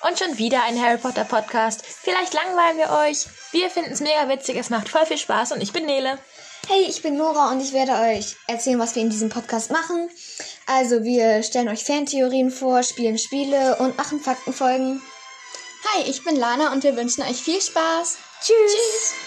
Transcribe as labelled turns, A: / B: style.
A: Und schon wieder ein Harry Potter Podcast. Vielleicht langweilen wir euch. Wir finden es mega witzig, es macht voll viel Spaß und ich bin Nele.
B: Hey, ich bin Nora und ich werde euch erzählen, was wir in diesem Podcast machen. Also, wir stellen euch Fantheorien vor, spielen Spiele und machen Faktenfolgen.
C: Hi, ich bin Lana und wir wünschen euch viel Spaß.
B: Tschüss. Tschüss.